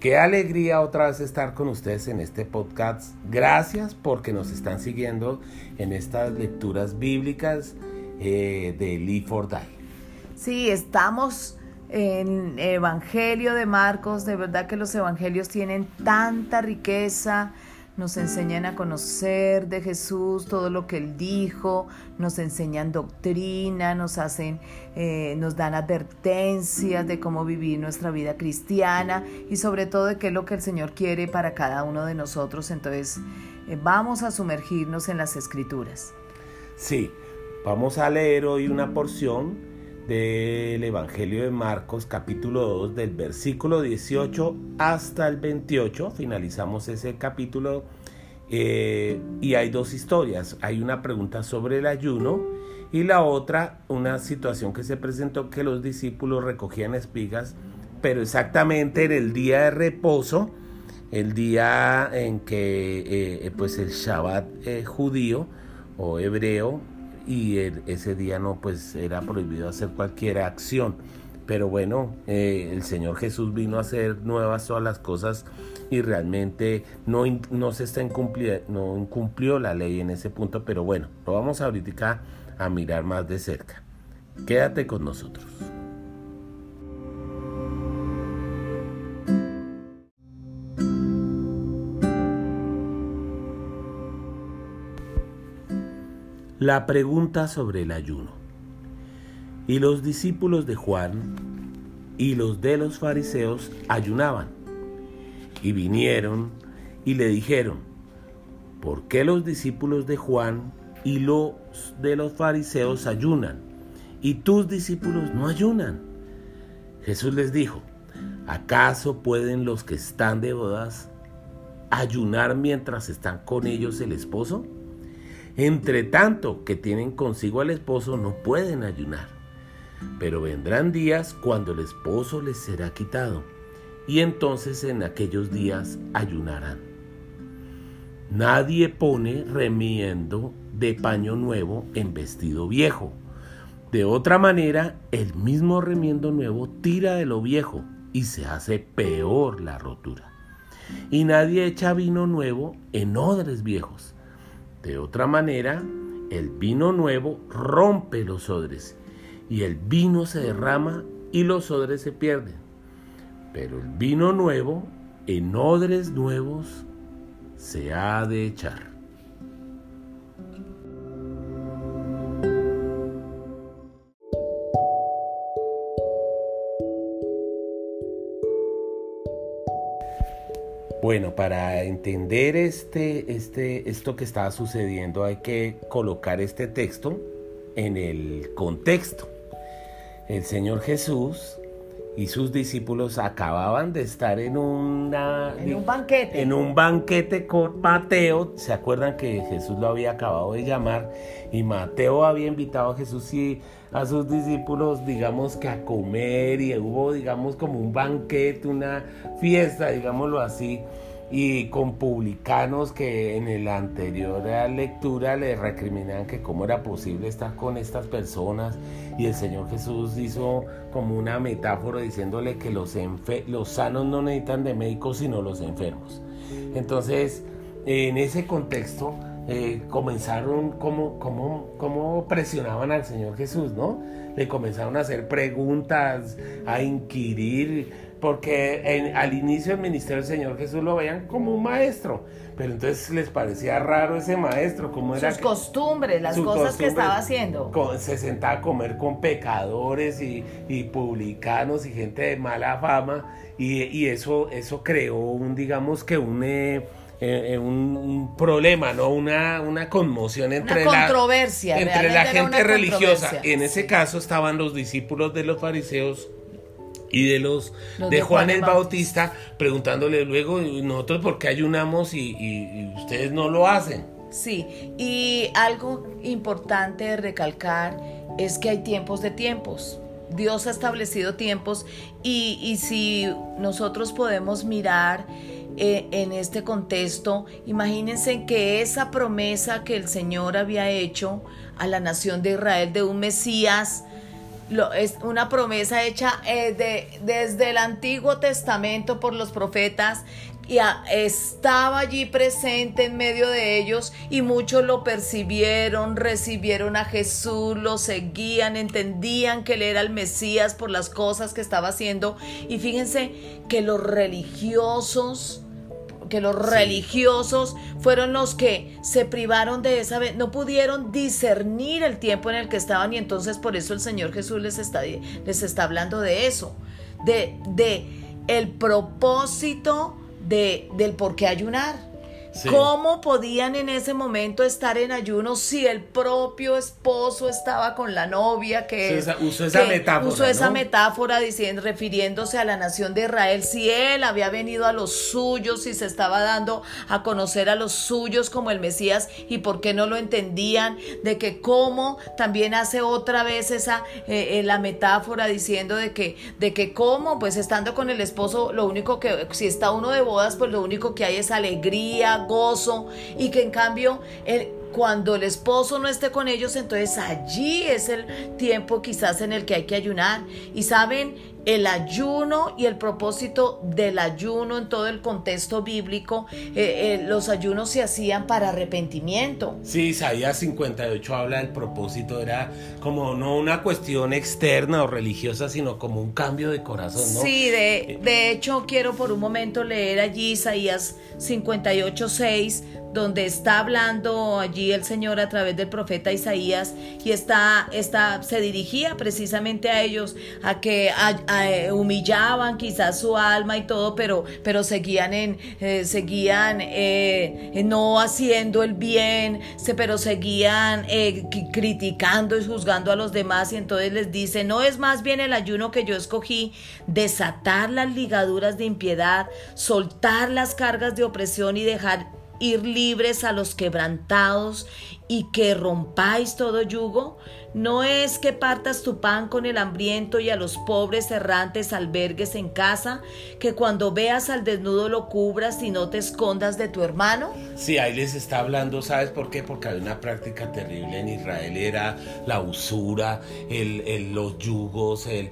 Qué alegría otra vez estar con ustedes en este podcast. Gracias porque nos están siguiendo en estas lecturas bíblicas eh, de Lee for. Sí, estamos en Evangelio de Marcos. De verdad que los evangelios tienen tanta riqueza, nos enseñan a conocer de Jesús todo lo que Él dijo, nos enseñan doctrina, nos hacen, eh, nos dan advertencias de cómo vivir nuestra vida cristiana y sobre todo de qué es lo que el Señor quiere para cada uno de nosotros. Entonces, eh, vamos a sumergirnos en las escrituras. Sí, vamos a leer hoy una porción del Evangelio de Marcos capítulo 2 del versículo 18 hasta el 28. Finalizamos ese capítulo eh, y hay dos historias. Hay una pregunta sobre el ayuno y la otra una situación que se presentó que los discípulos recogían espigas, pero exactamente en el día de reposo, el día en que eh, pues el Shabbat eh, judío o hebreo y ese día no, pues era prohibido hacer cualquier acción. Pero bueno, eh, el Señor Jesús vino a hacer nuevas todas las cosas y realmente no, no se está no incumplió la ley en ese punto, pero bueno, lo vamos ahorita a mirar más de cerca. Quédate con nosotros. La pregunta sobre el ayuno. Y los discípulos de Juan y los de los fariseos ayunaban. Y vinieron y le dijeron, ¿por qué los discípulos de Juan y los de los fariseos ayunan? Y tus discípulos no ayunan. Jesús les dijo, ¿acaso pueden los que están de bodas ayunar mientras están con ellos el esposo? Entre tanto que tienen consigo al esposo no pueden ayunar. Pero vendrán días cuando el esposo les será quitado, y entonces en aquellos días ayunarán. Nadie pone remiendo de paño nuevo en vestido viejo. De otra manera, el mismo remiendo nuevo tira de lo viejo y se hace peor la rotura. Y nadie echa vino nuevo en odres viejos de otra manera, el vino nuevo rompe los odres y el vino se derrama y los odres se pierden. Pero el vino nuevo en odres nuevos se ha de echar. Bueno, para entender este, este, esto que está sucediendo hay que colocar este texto en el contexto. El Señor Jesús y sus discípulos acababan de estar en una en un banquete. en un banquete con Mateo. Se acuerdan que Jesús lo había acabado de llamar y Mateo había invitado a Jesús y a sus discípulos digamos que a comer y hubo digamos como un banquete una fiesta digámoslo así y con publicanos que en la anterior lectura le recriminaban que cómo era posible estar con estas personas y el Señor Jesús hizo como una metáfora diciéndole que los, los sanos no necesitan de médicos sino los enfermos. Entonces, en ese contexto eh, comenzaron como, como, como presionaban al Señor Jesús, ¿no? Le comenzaron a hacer preguntas, a inquirir porque al inicio del ministerio del Señor Jesús lo veían como un maestro, pero entonces les parecía raro ese maestro, como era sus costumbres, las cosas que estaba haciendo. se sentaba a comer con pecadores y, publicanos y gente de mala fama y, eso, eso creó un, digamos que un... Eh, eh, un, problema, ¿no? Una, una conmoción entre una controversia, la, entre la gente religiosa. En ese caso estaban los discípulos de los fariseos y de los, de, Juan, el Bautista, preguntándole luego nosotros por qué ayunamos y, ustedes no lo hacen. Sí, y algo importante de recalcar es que hay tiempos de tiempos. Dios ha establecido tiempos y, y si nosotros podemos mirar eh, en este contexto, imagínense que esa promesa que el Señor había hecho a la nación de Israel de un Mesías, lo, es una promesa hecha eh, de, desde el Antiguo Testamento por los profetas y estaba allí presente en medio de ellos y muchos lo percibieron, recibieron a Jesús, lo seguían, entendían que él era el Mesías por las cosas que estaba haciendo. Y fíjense que los religiosos que los religiosos fueron los que se privaron de esa vez, no pudieron discernir el tiempo en el que estaban y entonces por eso el Señor Jesús les está, les está hablando de eso, de, de el propósito de, del por qué ayunar. ¿Cómo podían en ese momento estar en ayuno si el propio esposo estaba con la novia que usó esa metáfora, usó esa metáfora diciendo refiriéndose a la nación de Israel si él había venido a los suyos y se estaba dando a conocer a los suyos como el Mesías y por qué no lo entendían de que cómo también hace otra vez esa eh, eh, la metáfora diciendo de que de que cómo pues estando con el esposo lo único que si está uno de bodas pues lo único que hay es alegría gozo y que en cambio el, cuando el esposo no esté con ellos, entonces allí es el tiempo quizás en el que hay que ayunar. Y saben, el ayuno y el propósito del ayuno en todo el contexto bíblico, eh, eh, los ayunos se hacían para arrepentimiento. Sí, Isaías 58 habla del propósito, era como no una cuestión externa o religiosa, sino como un cambio de corazón, ¿no? Sí, de, de hecho quiero por un momento leer allí Isaías 58, 6 donde está hablando allí el Señor a través del profeta Isaías y está, está se dirigía precisamente a ellos, a que humillaban quizás su alma y todo, pero, pero seguían en, eh, seguían eh, no haciendo el bien, se, pero seguían eh, criticando y juzgando a los demás y entonces les dice, no es más bien el ayuno que yo escogí, desatar las ligaduras de impiedad, soltar las cargas de opresión y dejar ir libres a los quebrantados y que rompáis todo yugo? ¿No es que partas tu pan con el hambriento y a los pobres errantes albergues en casa, que cuando veas al desnudo lo cubras y no te escondas de tu hermano? Sí, ahí les está hablando, ¿sabes por qué? Porque hay una práctica terrible en Israel, era la usura, el, los yugos, el,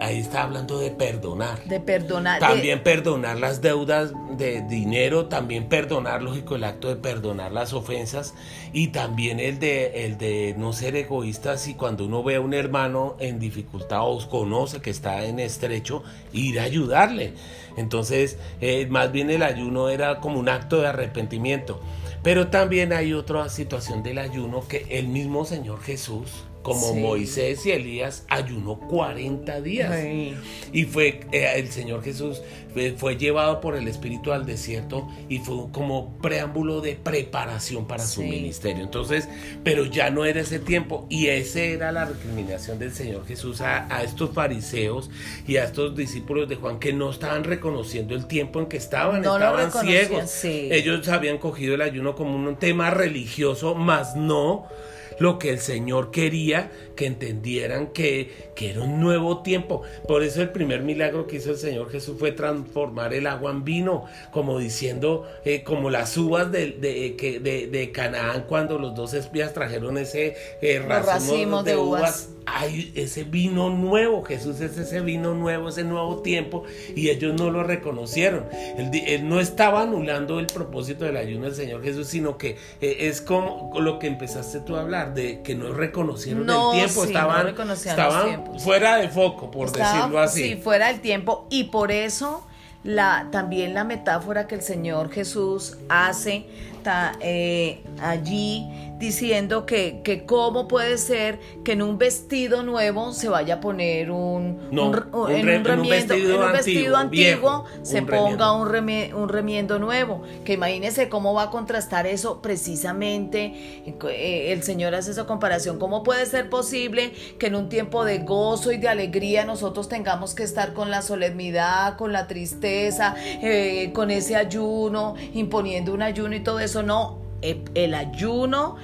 ahí está hablando de perdonar. De perdonar. También perdonar las deudas de dinero, también perdonar, lógico, el acto de perdonar las ofensas y también el de, el de no ser egoísta si cuando uno ve a un hermano en dificultad o conoce que está en estrecho, ir a ayudarle. Entonces, eh, más bien el ayuno era como un acto de arrepentimiento. Pero también hay otra situación del ayuno que el mismo Señor Jesús como Moisés y Elías ayunó 40 días. Y fue eh, el Señor Jesús fue llevado por el Espíritu al desierto y fue como preámbulo de preparación para su ministerio. Entonces, pero ya no era ese tiempo y esa era la recriminación del Señor Jesús a, estos fariseos y a estos discípulos de Juan que no estaban reconociendo el tiempo en que estaban, estaban ciegos. Ellos habían cogido el ayuno como un tema religioso, más no lo que el Señor quería que entendieran que, que era un nuevo tiempo. Por eso el primer milagro que hizo el Señor Jesús fue transformar el agua en vino, como diciendo, eh, como las uvas de, de, de, Canaán cuando los dos espías trajeron ese eh, racimo de, uvas hay ese vino nuevo, Jesús es ese vino nuevo, ese nuevo tiempo, y ellos no lo reconocieron. Él, no estaba anulando el propósito del ayuno del Señor Jesús, sino que eh, es como lo que empezaste tú a hablar, de que no reconocieron el tiempo, estaban, fuera de foco, por decirlo así. Sí, fuera del tiempo, y por eso la, también la metáfora que el Señor Jesús hace eh, allí diciendo que, que cómo puede ser que en un vestido nuevo se vaya a poner un, en, un vestido, antiguo, se ponga Un, un remiendo nuevo. Que imagínese cómo va a contrastar eso precisamente. Eh, el Señor hace esa comparación. ¿Cómo puede ser posible que en un tiempo de gozo y de alegría nosotros tengamos que estar con la solemnidad, con la tristeza, eh, con ese ayuno, imponiendo un ayuno y todo eso? No, el ayuno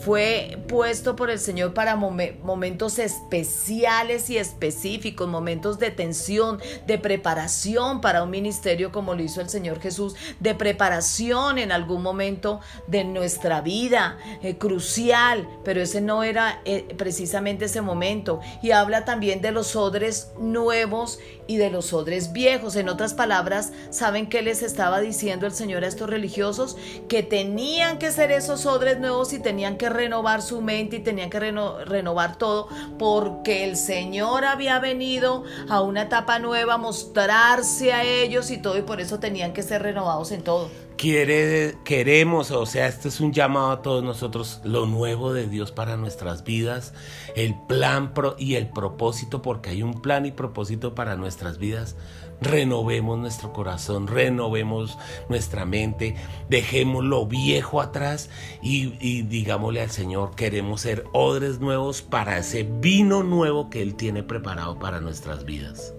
fue puesto por el Señor para momentos especiales y específicos, momentos de tensión, de preparación para un ministerio como lo hizo el Señor Jesús, de preparación en algún momento de nuestra vida eh, crucial, pero ese no era eh, precisamente ese momento. Y habla también de los odres nuevos y de los odres viejos. En otras palabras, ¿saben qué les estaba diciendo el Señor a estos religiosos? Que tenían que ser esos odres nuevos y tenían que renovar su mente y tenían que renovar todo porque el Señor había venido a una etapa nueva mostrarse a ellos y todo y por eso tenían que ser renovados en todo. Quiere, queremos, o sea, este es un llamado a todos nosotros, lo nuevo de Dios para nuestras vidas, el plan y el propósito, porque hay un plan y propósito para nuestras vidas renovemos nuestro corazón, renovemos nuestra mente, dejemos lo viejo atrás y, digámosle al Señor, queremos ser odres nuevos para ese vino nuevo que Él tiene preparado para nuestras vidas.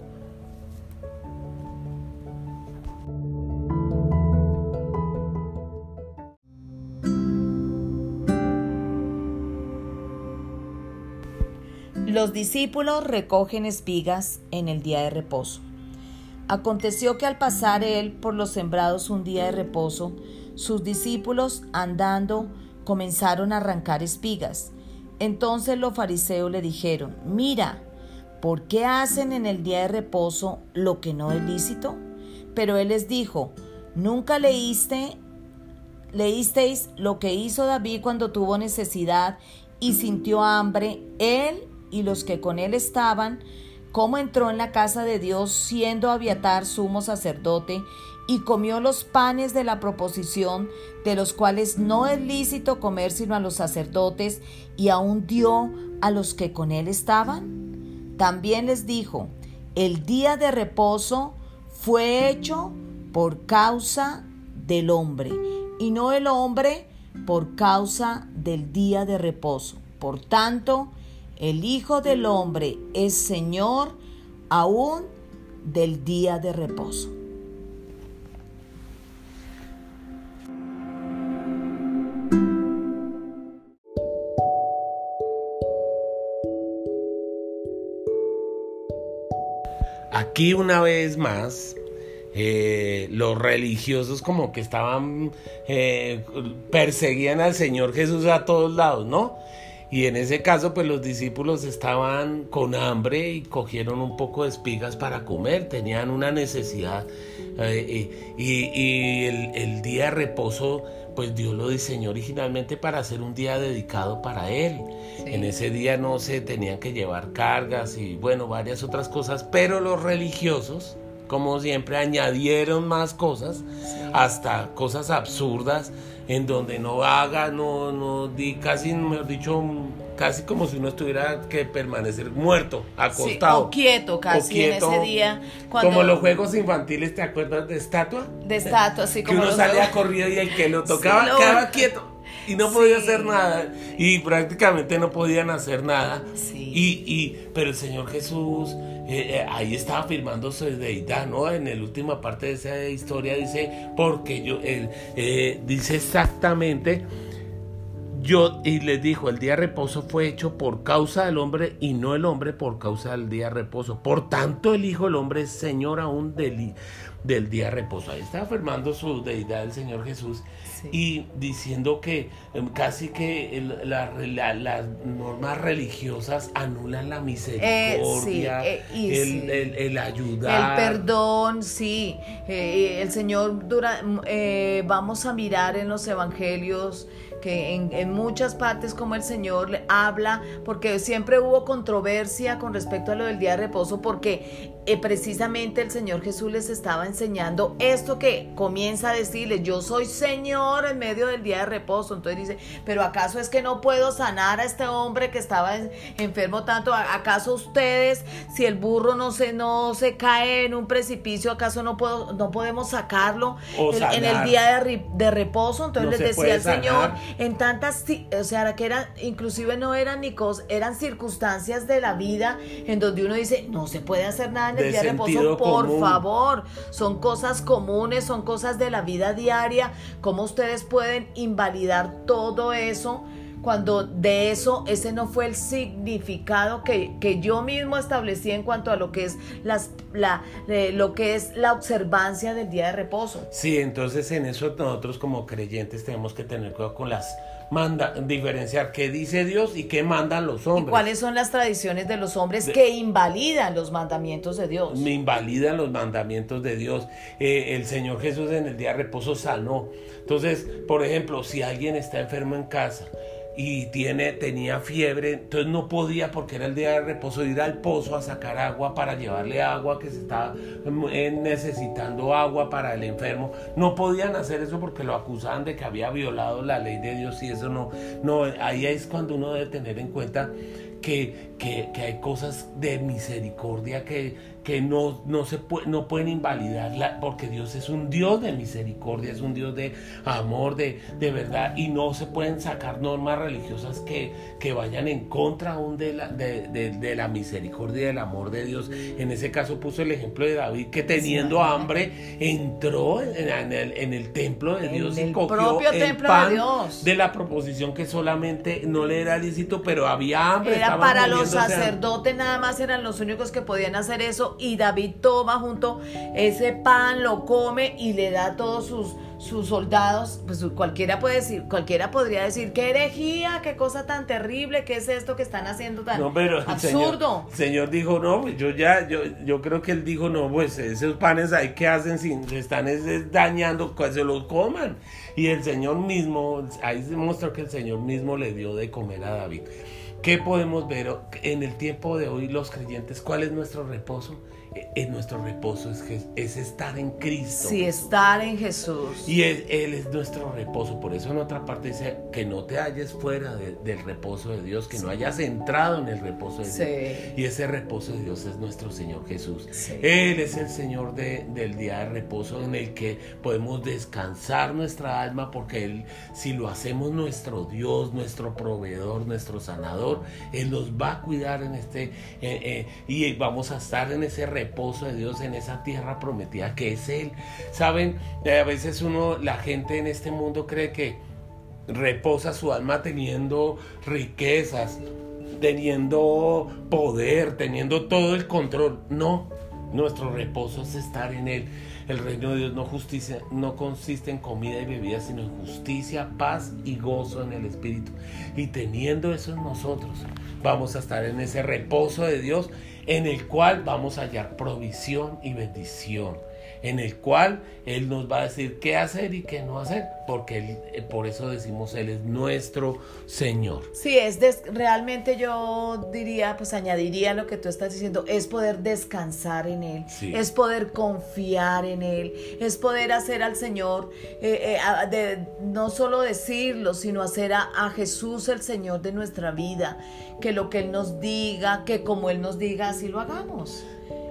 Los discípulos recogen espigas en el día de reposo. Aconteció que al pasar él por los sembrados un día de reposo, sus discípulos, andando, comenzaron a arrancar espigas. Entonces los fariseos le dijeron, mira, ¿por qué hacen en el día de reposo lo que no es lícito? Pero él les dijo, ¿nunca leíste, leísteis lo que hizo David cuando tuvo necesidad y sintió hambre, él y los que con él estaban, cómo entró en la casa de Dios siendo Abiatar sumo sacerdote y comió los panes de la proposición, de los cuales no es lícito comer sino a los sacerdotes, y aún dio a los que con él estaban? También les dijo, el día de reposo fue hecho por causa del hombre, y no el hombre por causa del día de reposo. Por tanto, el Hijo del Hombre es Señor aún del día de reposo. Aquí una vez más, eh, los religiosos como que estaban, eh, perseguían al Señor Jesús a todos lados, ¿no? Y en ese caso, pues los discípulos estaban con hambre y cogieron un poco de espigas para comer, tenían una necesidad. Eh, y, el, día de reposo, pues Dios lo diseñó originalmente para ser un día dedicado para Él. En ese día no se tenían que llevar cargas y bueno, varias otras cosas, pero los religiosos, como siempre, añadieron más cosas, hasta cosas absurdas en donde no haga, no, no, di, casi, mejor dicho, casi como si uno estuviera que permanecer muerto, acostado. o quieto casi en ese día. Como los juegos infantiles, ¿te acuerdas de estatua? De estatua, sí, como. Que uno salía corrido y el que lo tocaba quedaba quieto y no podía hacer nada y prácticamente no podían hacer nada y, y pero el Señor Jesús eh, eh, ahí estaba afirmando su deidad, ¿no? En la última parte de esa historia dice, porque yo, él, eh, dice exactamente, yo, y les dijo, el día de reposo fue hecho por causa del hombre y no el hombre por causa del día de reposo. Por tanto, el Hijo del Hombre es Señor aún del, del día de reposo. Ahí está afirmando su deidad el Señor Jesús y diciendo que em, casi que las normas religiosas anulan la misericordia, eh, eh, el, ayudar. El perdón, sí. Eh, el Señor, dura, vamos a mirar en los evangelios que en, muchas partes como el Señor le habla, porque siempre hubo controversia con respecto a lo del día de reposo, porque eh, precisamente el Señor Jesús les estaba enseñando esto que comienza a decirles, yo soy Señor en medio del día de reposo. Entonces dice, pero ¿acaso es que no puedo sanar a este hombre que estaba enfermo tanto? ¿Acaso ustedes, si el burro no se, no se cae en un precipicio, ¿acaso no, puedo, no podemos sacarlo en, el día de, reposo? Entonces les decía el Señor, en tantas, o sea, que eran, inclusive no eran ni cosas, eran circunstancias de la vida en donde uno dice, no se puede hacer nada en el día de reposo, por favor, son cosas comunes, son cosas de la vida diaria, cómo ustedes pueden invalidar todo eso cuando de eso ese no fue el significado que, que yo mismo establecí en cuanto a lo que es las, la, eh, lo que es la observancia del día de reposo. Sí, entonces en eso nosotros como creyentes tenemos que tener cuidado con las manda, diferenciar qué dice Dios y qué mandan los hombres. ¿Y cuáles son las tradiciones de los hombres que invalidan los mandamientos de Dios? Me invalidan los mandamientos de Dios. Eh, el Señor Jesús en el día de reposo sanó. Entonces, por ejemplo, si alguien está enfermo en casa, y tiene, tenía fiebre, entonces no podía porque era el día de reposo ir al pozo a sacar agua para llevarle agua que se estaba eh, necesitando agua para el enfermo. No podían hacer eso porque lo acusaban de que había violado la ley de Dios y eso no, no, ahí es cuando uno debe tener en cuenta que, que, que hay cosas de misericordia que, que no, no, se no pueden invalidarla porque Dios es un Dios de misericordia, es un Dios de amor, de, de verdad, y no se pueden sacar normas religiosas que, que vayan en contra aún de la, de, de, la misericordia y del amor de Dios. En ese caso puso el ejemplo de David que teniendo hambre entró en, el, en el, templo de Dios y cogió el pan de, la proposición que solamente no le era lícito, pero había hambre. Era para los sacerdotes nada más eran los únicos que podían hacer eso y David toma junto ese pan, lo come y le da a todos sus, sus soldados. Pues cualquiera puede decir, cualquiera podría decir, qué herejía, qué cosa tan terrible, qué es esto que están haciendo tan absurdo. El señor, dijo, no, pues yo ya, yo, yo creo que él dijo, no, pues esos panes ahí que hacen sin, están dañando, que se los coman. Y el Señor mismo, ahí se muestra que el Señor mismo le dio de comer a David. ¿Qué podemos ver en el tiempo de hoy los creyentes? ¿Cuál es nuestro reposo? en nuestro reposo es, es estar en Cristo. Sí, estar en Jesús. Y él, es nuestro reposo. Por eso en otra parte dice que no te halles fuera del reposo de Dios, que no hayas entrado en el reposo de Dios. Y ese reposo de Dios es nuestro Señor Jesús. Él es el Señor del día de reposo en el que podemos descansar nuestra alma porque Él, si lo hacemos nuestro Dios, nuestro proveedor, nuestro sanador, Él nos va a cuidar en este eh, eh, y vamos a estar en ese reposo de Dios en esa tierra prometida que es Él. Saben, a veces uno, la gente en este mundo cree que reposa su alma teniendo riquezas, teniendo poder, teniendo todo el control. No, nuestro reposo es estar en Él. El reino de Dios no, justicia, no consiste en comida y bebida, sino en justicia, paz y gozo en el Espíritu. Y teniendo eso en nosotros, vamos a estar en ese reposo de Dios en el cual vamos a hallar provisión y bendición en el cual Él nos va a decir qué hacer y qué no hacer, porque eh, por eso decimos Él es nuestro Señor. Sí, es realmente yo diría, pues añadiría lo que tú estás diciendo, es poder descansar en Él, es poder confiar en Él, es poder hacer al Señor, eh, eh, de, no solo decirlo, sino hacer a, a Jesús el Señor de nuestra vida, que lo que Él nos diga, que como Él nos diga, así lo hagamos.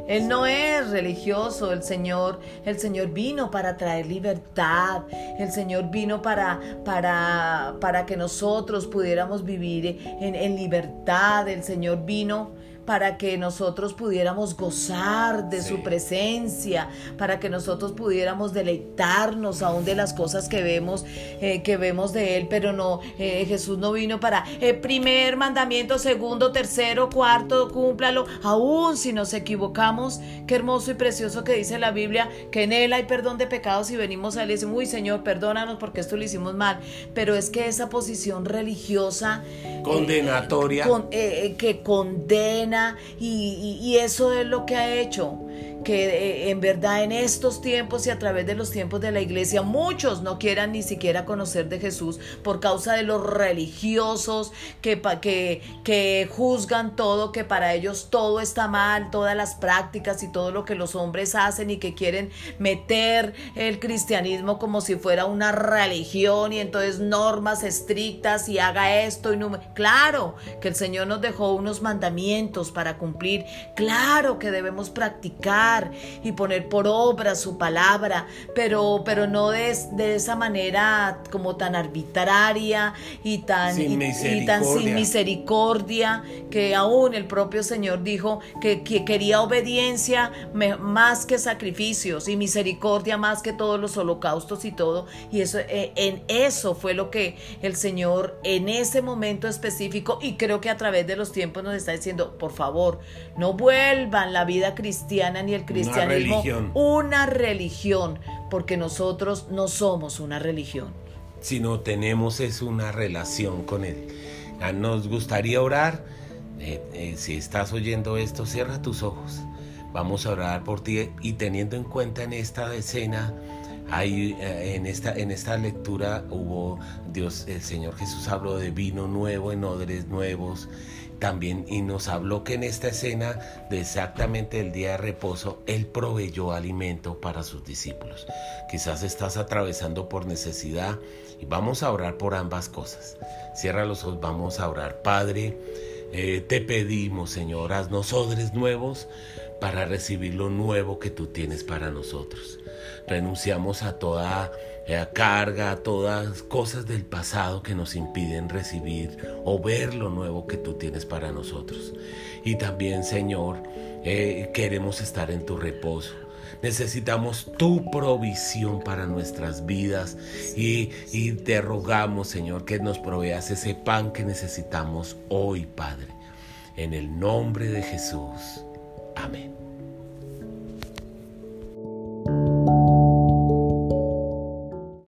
Él no es religioso, el Señor, el Señor vino para traer libertad, el Señor vino para, para, para que nosotros pudiéramos vivir en, en libertad, el Señor vino para que nosotros pudiéramos gozar de su presencia, para que nosotros pudiéramos deleitarnos aún de las cosas que vemos, eh, que vemos de Él, pero no, eh, Jesús no vino para el eh, primer mandamiento, segundo, tercero, cuarto, cúmplalo, aún si nos equivocamos, qué hermoso y precioso que dice la Biblia, que en Él hay perdón de pecados y venimos a Él y decimos, uy Señor, perdónanos porque esto lo hicimos mal, pero es que esa posición religiosa condenatoria. que condena y, eso es lo que ha hecho que eh, en verdad en estos tiempos y a través de los tiempos de la iglesia muchos no quieran ni siquiera conocer de Jesús por causa de los religiosos que, que, que juzgan todo, que para ellos todo está mal, todas las prácticas y todo lo que los hombres hacen y que quieren meter el cristianismo como si fuera una religión y entonces normas estrictas y haga esto y no... Claro que el Señor nos dejó unos mandamientos para cumplir, claro que debemos practicar y poner por obra su palabra, pero, pero no de, de esa manera como tan arbitraria y tan sin, y, tan sin misericordia, que aún el propio Señor dijo que, que quería obediencia más que sacrificios y misericordia más que todos los holocaustos y todo. Y eso, eh, en eso fue lo que el Señor en ese momento específico y creo que a través de los tiempos nos está diciendo, por favor, no vuelvan la vida cristiana ni el cristianismo una religión, una religión porque nosotros no somos una religión. Sino tenemos es una relación con Él. Nos gustaría orar. Eh, eh, si estás oyendo esto, cierra tus ojos. Vamos a orar por ti y teniendo en cuenta en esta escena, hay, eh, en, esta, en esta lectura hubo Dios, el Señor Jesús habló de vino nuevo en odres nuevos también y nos habló que en esta escena de exactamente el día de reposo, Él proveyó alimento para sus discípulos. Quizás estás atravesando por necesidad y vamos a orar por ambas cosas. Cierra los ojos, vamos a orar. Padre, eh, te pedimos, Señor, haznos odres nuevos para recibir lo nuevo que tú tienes para nosotros. Renunciamos a toda eh, a todas cosas del pasado que nos impiden recibir o ver lo nuevo que tú tienes para nosotros. Y también, Señor, eh, queremos estar en tu reposo. Necesitamos tu provisión para nuestras vidas y, y te rogamos, Señor, que nos proveas ese pan que necesitamos hoy, Padre. En el nombre de Jesús. Amén.